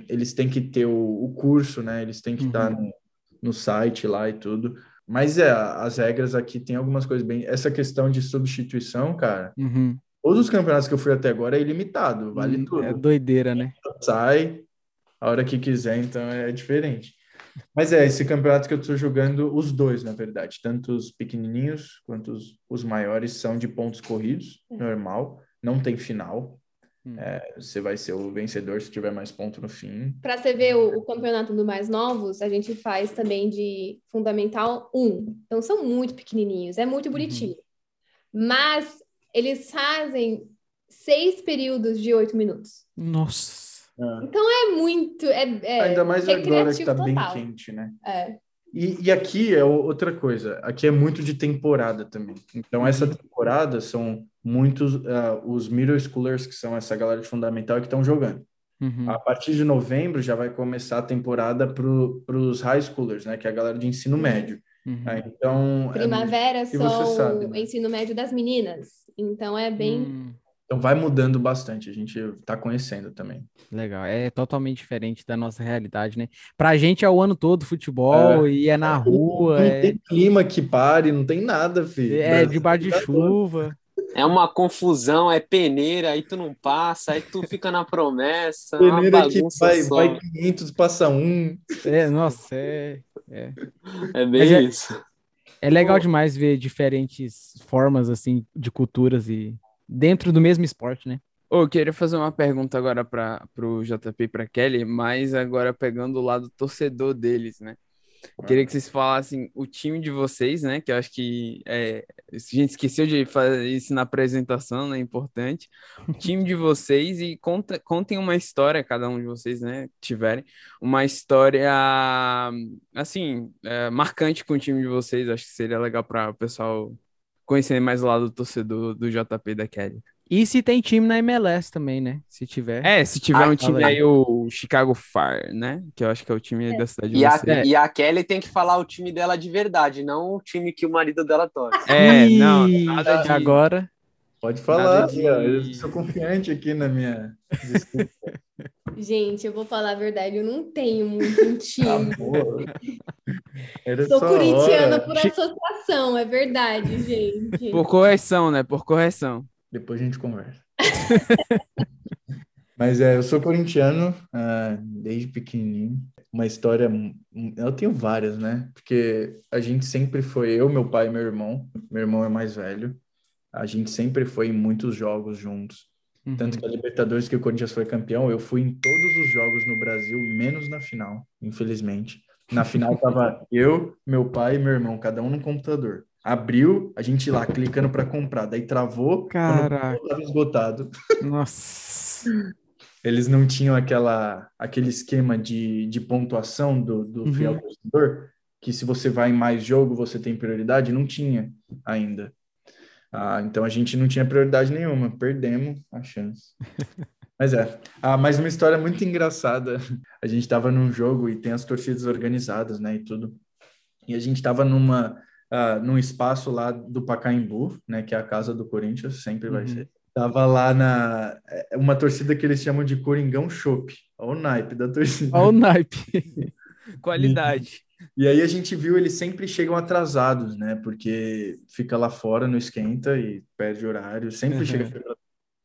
eles têm que ter o, o curso, né? Eles têm que estar no, no site lá e tudo. Mas é, as regras aqui tem algumas coisas bem. Essa questão de substituição, cara, Uhum. Todos os campeonatos que eu fui até agora é ilimitado, vale Hum, tudo. É doideira, né? Sai a hora que quiser, então é diferente. Mas é, esse campeonato que eu tô jogando, os dois, na verdade, tanto os pequenininhos quanto os, os maiores são de pontos corridos, normal, não tem final. Hum. É, você vai ser o vencedor se tiver mais ponto no fim. Para você ver o, o campeonato do mais novos, a gente faz também de Fundamental 1. Então são muito pequenininhos, é muito bonitinho. Mas eles fazem seis períodos de oito minutos. Nossa. É muito. É, é Ainda mais agora que tá bem total. quente, né? É. E, e aqui é outra coisa, aqui é muito de temporada também. Então, essa temporada são muitos ah, os middle schoolers, que são essa galera de fundamental que estão jogando. Uhum. A partir de novembro já vai começar a temporada para os high schoolers, né? Que é a galera de ensino médio. Uhum. Ah, Então, é- Primavera você são sabe, o né? ensino médio das meninas. Então é bem. Hum, então vai mudando bastante, a gente está conhecendo também. legal. É totalmente diferente da nossa realidade, né? Pra gente é o ano todo futebol e é na rua, não é, tem clima que pare, não tem nada, filho. é debaixo de tá chuva. É uma confusão, é peneira, aí tu não passa, aí tu fica na promessa, é uma Peneira que vai, só. vai 500, passa um. É, nossa, é, É Mas bem é- isso. é legal demais ver diferentes formas, assim, de culturas e dentro do mesmo esporte, né? Oh, eu queria fazer uma pergunta agora para o JP e para Kelly, mas agora pegando o lado torcedor deles, né? Queria que vocês falassem o time de vocês, né? Que eu acho que é, a gente esqueceu de fazer isso na apresentação, né? Importante. O time de vocês e conta, contem uma história, cada um de vocês, né? Tiverem uma história, assim, é, marcante com o time de vocês. Acho que seria legal para o pessoal conhecer mais o lado do torcedor do JP da Kelly. E se tem time na MLS também, né? Se tiver. É, se tiver ah, um time aí, o Chicago Fire, né? Que eu acho que é o time é. da cidade de e você. A, e a Kelly tem que falar o time dela de verdade, não o time que o marido dela torce. É, não, nada de... Agora... Pode falar, de... eu sou confiante aqui na minha Gente, eu vou falar a verdade, eu não tenho muito um time. Sou corintiana hora. por associação, é verdade, gente. Por correção, né? Por correção. Depois a gente conversa. Mas é, eu sou corintiano uh, desde pequenininho. Uma história, eu tenho várias, né? Porque a gente sempre foi, eu, meu pai e meu irmão. Meu irmão é mais velho. A gente sempre foi em muitos jogos juntos. Uhum. Tanto que a Libertadores que o Corinthians foi campeão, eu fui em todos os jogos no Brasil, menos na final, infelizmente. Na final tava eu, meu pai e meu irmão, cada um no computador abriu, a gente lá clicando para comprar, daí travou, Caraca. quando esgotado. Nossa. Eles não tinham aquela, aquele esquema de, de pontuação do, do uhum. fiel torcedor, que se você vai em mais jogo, você tem prioridade, não tinha ainda. Ah, então a gente não tinha prioridade nenhuma, perdemos a chance. Mas é. Ah, mais uma história muito engraçada. A gente estava num jogo e tem as torcidas organizadas, né, e tudo. E a gente estava numa uh, num espaço lá do Pacaembu, né, que é a casa do Corinthians, sempre vai uhum. ser. Tava lá na é, uma torcida que eles chamam de Coringão Chopp. Olha o naipe da torcida. Olha o naipe. Qualidade. E, e aí a gente viu eles sempre chegam atrasados, né? Porque fica lá fora, não esquenta e perde horário, sempre uhum. chega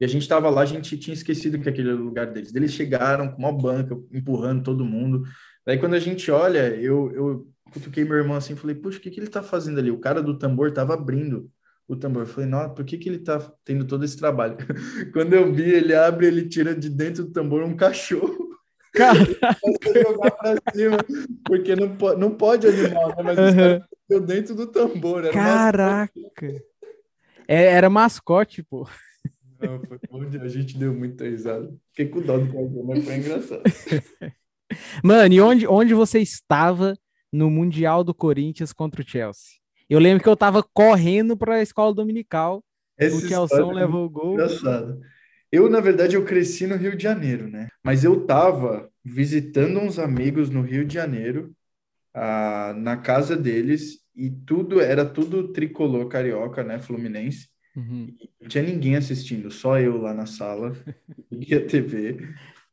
e a gente estava lá, a gente tinha esquecido que aquele era o lugar deles. Eles chegaram com uma banca, empurrando todo mundo. Daí, quando a gente olha, eu, eu cutuquei meu irmão assim, falei, puxa, o que, que ele tá fazendo ali? O cara do tambor tava abrindo o tambor. Eu falei, nossa, por que, que ele tá tendo todo esse trabalho? Quando eu vi, ele abre, ele tira de dentro do tambor um cachorro. Caraca. jogar pra cima, porque não, pode, não pode animal, né? Mas uhum. dentro do tambor. Caraca! É, era mascote, pô. Não, foi a gente deu muita risada. Fiquei com dó do cachorro, mas foi engraçado. Mano, e onde, onde você estava no Mundial do Corinthians contra o Chelsea. Eu lembro que eu tava correndo para a escola dominical. Essa o Chelsea é levou o gol. Engraçado. Eu, na verdade, eu cresci no Rio de Janeiro, né? Mas eu tava visitando uns amigos no Rio de Janeiro, ah, na casa deles, e tudo era tudo tricolor carioca, né? Fluminense. Uhum. Não tinha ninguém assistindo, só eu lá na sala, e a TV.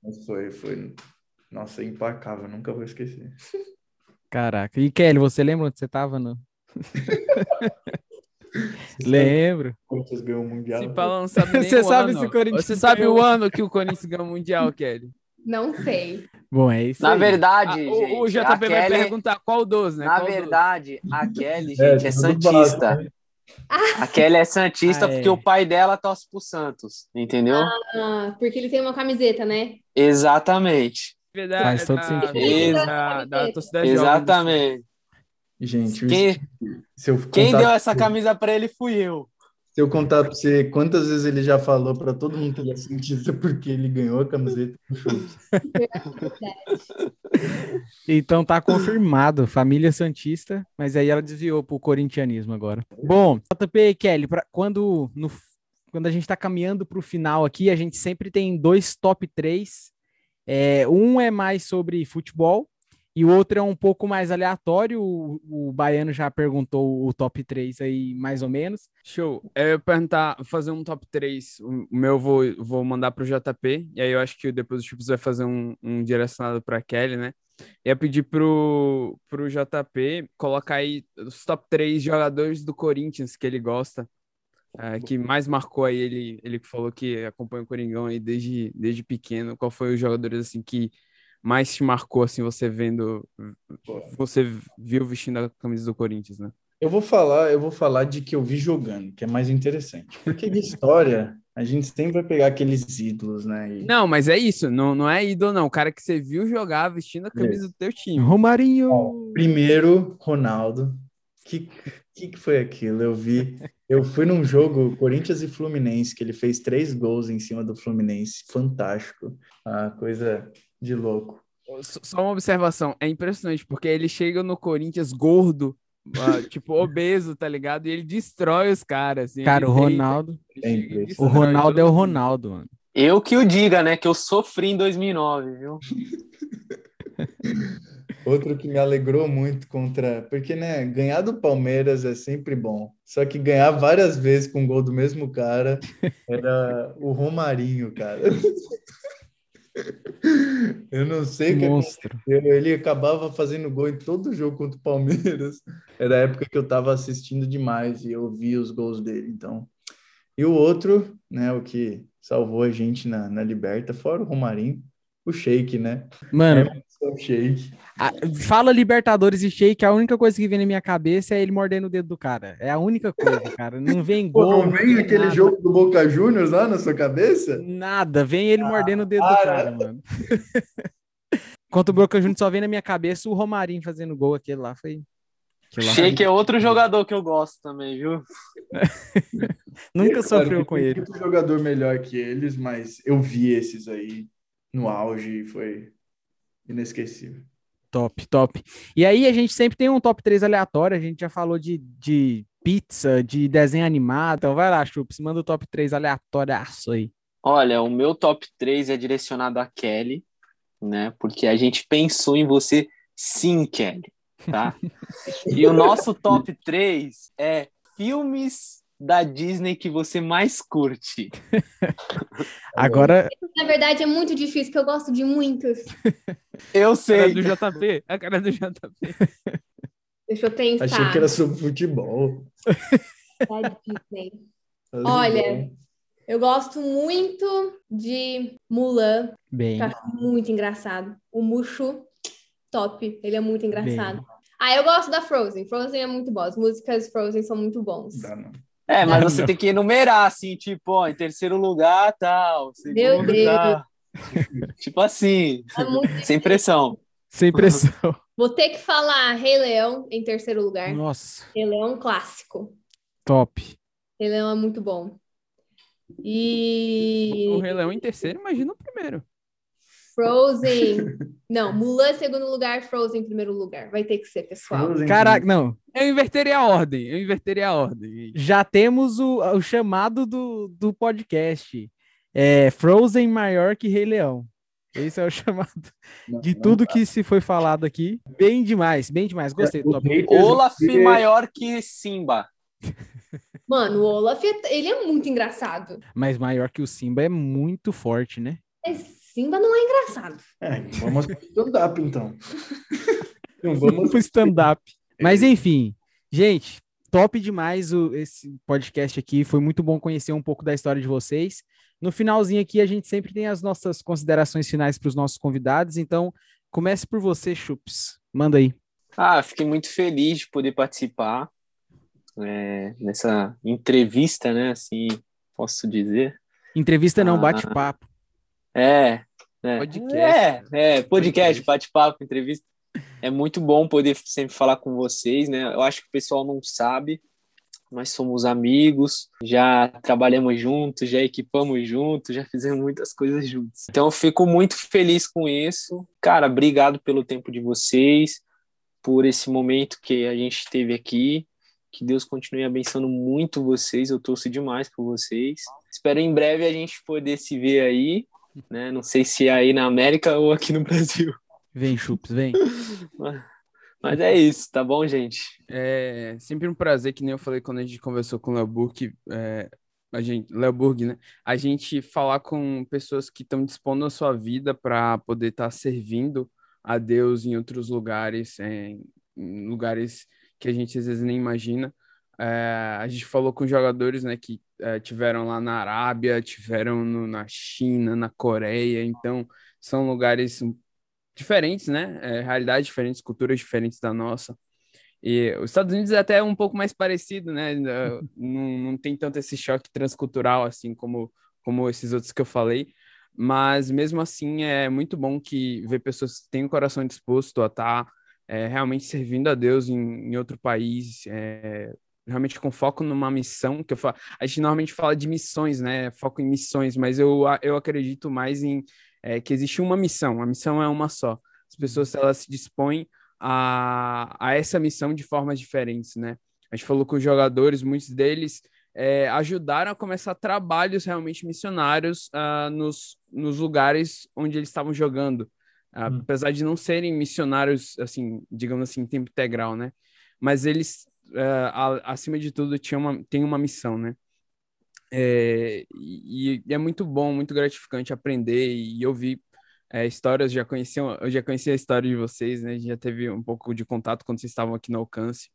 Mas foi, foi, nossa, implacável, nunca vou esquecer. Caraca. E Kelly, você lembra onde você estava? No... Lembro. Corinthians ganhou o Mundial. Se não sabe você sabe se o Corinthians Você sabe o ano que o Corinthians ganhou o Mundial, Kelly? Não sei. Bom, é isso Na aí. verdade, ah, o, o JP vai Kelly... perguntar qual 12, né? Na qual verdade, 12? a Kelly, gente, é, é santista. Né? A Kelly é santista ah, porque é. o pai dela torce pro Santos, entendeu? Ah, porque ele tem uma camiseta, né? Exatamente. Verdade, Faz todo sentido. Da, da, torcida Exatamente. Gente, quem, quem deu essa camisa para ele fui eu. Se eu contar para você quantas vezes ele já falou para todo mundo que ele é Santista porque ele ganhou a camiseta do chute. então tá confirmado, família Santista, mas aí ela desviou pro corintianismo agora. Bom, JP e Kelly, pra, quando, no, quando a gente está caminhando para o final aqui, a gente sempre tem dois top 3 é, um é mais sobre futebol e o outro é um pouco mais aleatório. O, o Baiano já perguntou o top 3 aí, mais ou menos. Show. Eu ia perguntar, fazer um top 3. O meu eu vou, vou mandar para o JP, e aí eu acho que depois o Chips vai fazer um, um direcionado para Kelly, né? Ia pedir pro, pro JP colocar aí os top 3 jogadores do Corinthians que ele gosta é, que mais marcou aí, ele, ele falou que acompanha o Coringão aí desde, desde pequeno. Qual foi os jogadores assim que mais te marcou assim você vendo, você viu vestindo a camisa do Corinthians, né? Eu vou falar, eu vou falar de que eu vi jogando, que é mais interessante. Porque de história A gente sempre vai pegar aqueles ídolos, né? E... Não, mas é isso, não, não é ídolo, não. O cara que você viu jogar vestindo a camisa do teu time. Romarinho! Bom, primeiro, Ronaldo. Que, que que foi aquilo? Eu vi. Eu fui num jogo Corinthians e Fluminense, que ele fez três gols em cima do Fluminense. Fantástico. Ah, coisa de louco. Só uma observação, é impressionante, porque ele chega no Corinthians gordo, tipo, obeso, tá ligado? E ele destrói os caras. Assim, Cara, o Ronaldo. o Ronaldo é o Ronaldo, mano. Eu que o diga, né? Que eu sofri em 2009, viu? Outro que me alegrou muito contra. Porque, né, ganhar do Palmeiras é sempre bom. Só que ganhar várias vezes com o gol do mesmo cara era o Romarinho, cara. Eu não sei que Monstro. Ele acabava fazendo gol em todo jogo contra o Palmeiras. Era a época que eu estava assistindo demais e eu vi os gols dele. Então, e o outro, né, o que salvou a gente na, na Liberta, fora o Romarinho, o Sheik, né? Mano, é. A, fala Libertadores e Sheik, a única coisa que vem na minha cabeça é ele mordendo o dedo do cara. É a única coisa, cara. Não vem Pô, gol. não vem tem aquele nada. jogo do Boca Juniors lá na sua cabeça? Nada, vem ele mordendo o dedo do para. cara, mano. Contra o Boca Juniors só vem na minha cabeça o Romarinho fazendo gol, aquele lá foi. aquele lá Sheik é outro jogador que eu gosto também, viu? Nunca sofreu com tem ele. Muito jogador melhor que eles, mas eu vi esses aí no auge e foi inesquecível. Top, top. E aí a gente sempre tem um top 3 aleatório, a gente já falou de, de pizza, de desenho animado. Então vai lá, Chups, manda o top 3 aleatóriaço aí. Olha, o meu top 3 é direcionado a Kelly, né? Porque a gente pensou em você sim, Kelly, tá? e o nosso top 3 é filmes da Disney que você mais curte. Agora, Na verdade, é muito difícil, porque eu gosto de muitos. Eu A cara sei. do JP, a cara do JP. Deixa eu pensar. Achei que era sobre futebol. Da Disney. Olha, eu gosto muito de Mulan, bem, que eu acho muito engraçado. O Mushu, top, ele é muito engraçado. Ah, eu gosto da Frozen. Frozen é muito boa. As músicas Frozen são muito bons. Dá, não. É, mas você tem que enumerar, assim, tipo, ó, em terceiro lugar, tal. Meu Segundo, Deus. tipo assim, É sem pressão. sem pressão. Vou ter que falar Rei Leão em terceiro lugar. Nossa, Rei Leão clássico. top. Rei Leão é muito bom. E O Rei Leão em terceiro, imagina o primeiro. Frozen. Não, Mulan em segundo lugar, Frozen em primeiro lugar. Vai ter que ser, pessoal. Frozen Caraca, não. Eu inverteria a ordem, eu inverteria a ordem. Já temos o, o chamado do, do podcast. É Frozen maior que Rei Leão. Esse é o chamado Não, de não tudo que se foi falado aqui. Bem demais, bem demais. Gostei do O top. Olaf maior que Simba. Mano, o Olaf, ele é muito engraçado. Mas maior que o Simba é muito forte, né? Mas Simba não é engraçado. É, vamos pro stand-up, então. Não vamos pro stand-up. Mas enfim, gente, top demais o, esse podcast aqui. Foi muito bom conhecer um pouco da história de vocês. No finalzinho aqui, a gente sempre tem as nossas considerações finais para os nossos convidados. Então, comece por você, Chups. Manda aí. Ah, fiquei muito feliz de poder participar é, nessa entrevista, né? Assim, posso dizer. Entrevista não, Ah. bate-papo. É, é. Podcast. É, é, podcast, bate-papo, entrevista. É muito bom poder sempre falar com vocês, né? Eu acho que o pessoal não sabe, nós somos amigos, já trabalhamos juntos, já equipamos juntos, já fizemos muitas coisas juntos. Então eu fico muito feliz com isso. Cara, obrigado pelo tempo de vocês, por esse momento que a gente teve aqui. Que Deus continue abençoando muito vocês. Eu torço demais por vocês. Espero em breve a gente poder se ver aí, né? Não sei se é aí na América ou aqui no Brasil. Vem, Chups, vem. Mas é isso, tá bom, gente? É sempre um prazer, que nem eu falei quando a gente conversou com o Léo Burg, é, a gente, Léo Burg, né? A gente falar com pessoas que estão dispondo a sua vida para poder estar servindo a Deus em outros lugares, é, em lugares que a gente às vezes nem imagina. É, a gente falou com jogadores, né, que é, tiveram lá na Arábia, tiveram no- na China, na Coreia, então são lugares diferentes, né? É, realidades diferentes, culturas diferentes da nossa. E os Estados Unidos é até um pouco mais parecido, né? Não, não tem tanto esse choque transcultural assim como como esses outros que eu falei, mas mesmo assim é muito bom que ver pessoas que têm o coração disposto a estar tá, é, realmente servindo a Deus em, em outro país, é, realmente com foco numa missão, que eu falo, a gente normalmente fala de missões, né? Foco em missões, mas eu, eu acredito mais em é, que existe uma missão, a missão é uma só. As pessoas elas se dispõem a, a essa missão de formas diferentes, né? A gente falou com os jogadores, muitos deles é, ajudaram a começar trabalhos realmente missionários uh, nos, nos lugares onde eles estavam jogando, uh, hum. apesar de não serem missionários, assim, digamos assim, em tempo integral, né? Mas eles, uh, acima de tudo, tinham uma, têm uma missão, né? É, e, e, é muito bom, muito gratificante aprender e ouvir é, histórias. Já conheci, eu já conheci a história de vocês, né? Já teve um pouco de contato quando vocês estavam aqui no alcance.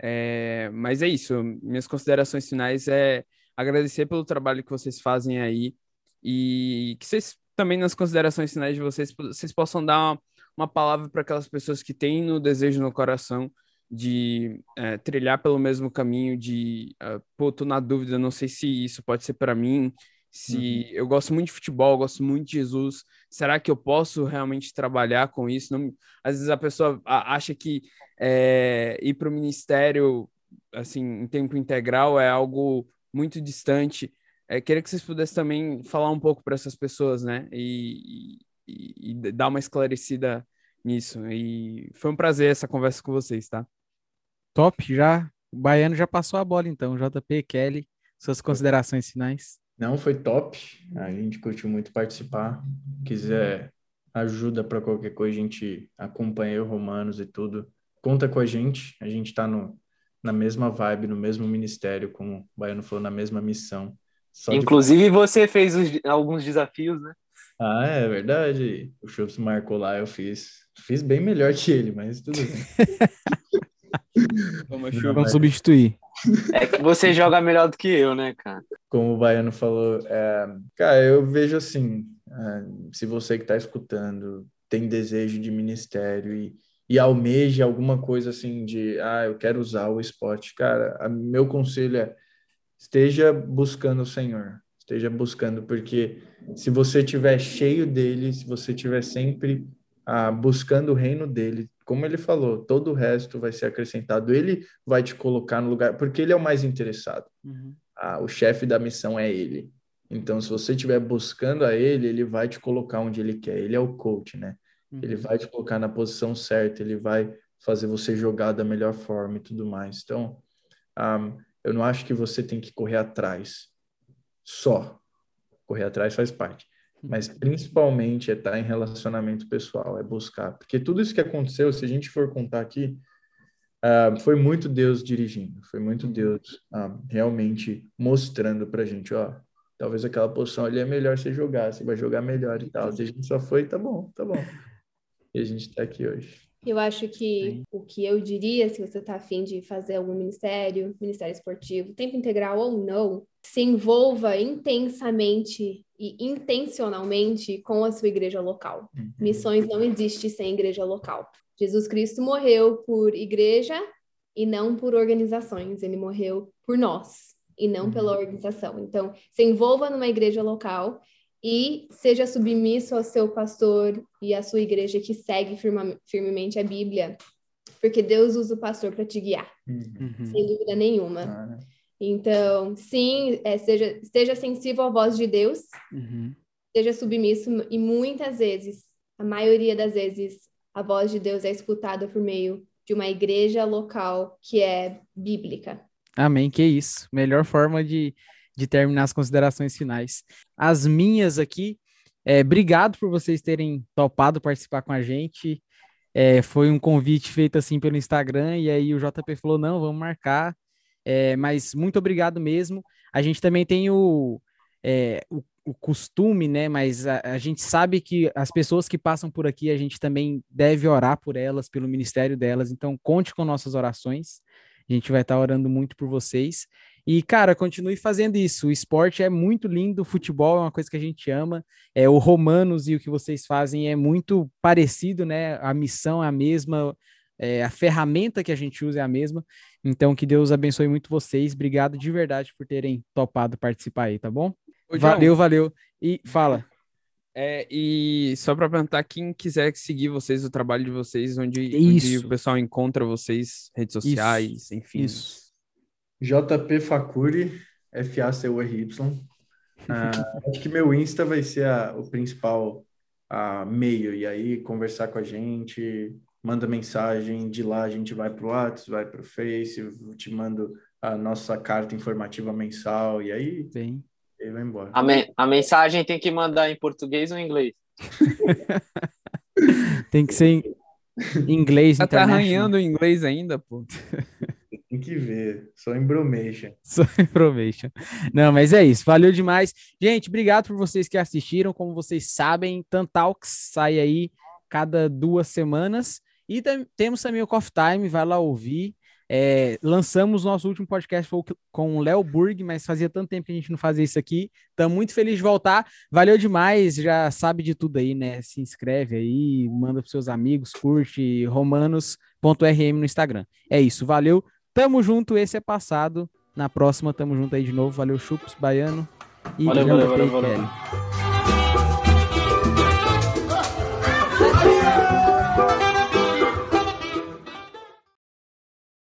É, mas é isso. Minhas considerações finais é agradecer pelo trabalho que vocês fazem aí e que vocês também nas considerações finais de vocês vocês possam dar uma, uma palavra para aquelas pessoas que têm no desejo no coração de é, trilhar pelo mesmo caminho de uh, pô, tô na dúvida, não sei se isso pode ser para mim, se uhum. eu gosto muito de futebol, gosto muito de Jesus, será que eu posso realmente trabalhar com isso? Não, às vezes a pessoa acha que é, ir para o ministério assim em tempo integral é algo muito distante. É, queria que vocês pudessem também falar um pouco para essas pessoas, né? E, e, e, dar uma esclarecida nisso. E foi um prazer essa conversa com vocês, tá? Top, já. O Baiano já passou a bola, então. JP, Kelly, suas considerações finais. Não, foi top. A gente curtiu muito participar. Quiser ajuda para qualquer coisa, a gente acompanha o Romanos e tudo conta com a gente. A gente está na mesma vibe, no mesmo ministério, como o Baiano falou, na mesma missão. Só Inclusive, de... você fez os, alguns desafios, né? Ah, é verdade. O Chups marcou lá, eu fiz. Fiz bem melhor que ele, mas tudo bem. Vamos, Vamos substituir. É que você joga melhor do que eu, né, cara? Como o Baiano falou, é... cara, eu vejo assim, é... se você que está escutando tem desejo de ministério e e almeja alguma coisa assim de, ah, eu quero usar o esporte, cara, a, meu conselho é esteja buscando o Senhor, esteja buscando, porque se você estiver cheio dele, se você estiver sempre ah, buscando o reino dele, como ele falou, todo o resto vai ser acrescentado, ele vai te colocar no lugar, porque ele é o mais interessado. Uhum. Ah, o chefe da missão é ele. Então, se você estiver buscando a ele, ele vai te colocar onde ele quer. Ele é o coach, né? Ele uhum. vai te colocar na posição certa, ele vai fazer você jogar da melhor forma e tudo mais. Então, um, eu não acho que você tem que correr atrás só. Correr atrás faz parte. Mas uhum. principalmente é estar em relacionamento pessoal, é buscar. Porque tudo isso que aconteceu, se a gente for contar aqui, uh, foi muito Deus dirigindo, foi muito uhum. Deus uh, realmente mostrando pra gente, ó, talvez aquela posição ali é melhor você jogar, você vai jogar melhor e tal. Se a gente só foi, tá bom, tá bom e a gente está aqui hoje. Eu acho que Sim. o que eu diria, se você está afim de fazer algum ministério, ministério esportivo, tempo integral ou não, se envolva intensamente e intencionalmente com a sua igreja local. Uhum. Missões não existem sem igreja local. Jesus Cristo morreu por igreja e não por organizações, ele morreu por nós e não uhum. pela organização. Então, se envolva numa igreja local e seja submisso ao seu pastor e à sua igreja que segue firma, firmemente a Bíblia, porque Deus usa o pastor para te guiar, uhum. sem dúvida nenhuma. Então, sim, é, seja, esteja sensível à voz de Deus, uhum. seja submisso, e muitas vezes, a maioria das vezes, a voz de Deus é escutada por meio de uma igreja local que é bíblica. Amém, que isso. Melhor forma de de terminar as considerações finais. As minhas aqui, é, obrigado por vocês terem topado participar com a gente. É, foi um convite feito assim pelo Instagram, e aí o JP falou: não, vamos marcar. É, mas muito obrigado mesmo. A gente também tem o, é, o, o, costume, né? Mas a, a, gente sabe que as pessoas que passam por aqui, a gente também deve orar por elas, pelo ministério delas. Então, conte com nossas orações. A gente vai estar orando muito por vocês. E, cara, continue fazendo isso. O esporte é muito lindo, o futebol é uma coisa que a gente ama. É, o Romanos e o que vocês fazem é muito parecido, né? A missão é a mesma, é, a ferramenta que a gente usa é a mesma. Então, que Deus abençoe muito vocês. Obrigado de verdade por terem topado participar aí, tá bom? valeu, valeu. E fala. É, e só para perguntar, quem quiser seguir vocês, o trabalho de vocês, onde, onde o pessoal encontra vocês, redes sociais, Isso. enfim. Isso. JP Facuri, F-A-C-U-R-Y. Uh, acho que meu Insta vai ser a, o principal uh, meio, e aí conversar com a gente, manda mensagem, de lá a gente vai para o WhatsApp, vai para o Face, te mando a nossa carta informativa mensal, e aí Bem. ele vai embora. A, me a mensagem tem que mandar em português ou em inglês? tem que ser em inglês, Tá arranhando o inglês ainda, pô. Tem que ver. Só embromation. Só embromation. Não, mas é isso. Valeu demais. Gente, obrigado por vocês que assistiram. Como vocês sabem, Tantalks sai aí cada duas semanas. E temos também o Coffee Time, vai lá ouvir. É, lançamos nosso último podcast com o Léo Burg, mas fazia tanto tempo que a gente não fazia isso aqui. Estamos muito felizes de voltar. Valeu demais, já sabe de tudo aí, né? Se inscreve aí, manda para seus amigos, curte romanos.rm no Instagram. É isso, valeu. Tamo junto, esse é passado. Na próxima, tamo junto aí de novo. Valeu, Chups, Baiano. E valeu, valeu, valeu, valeu.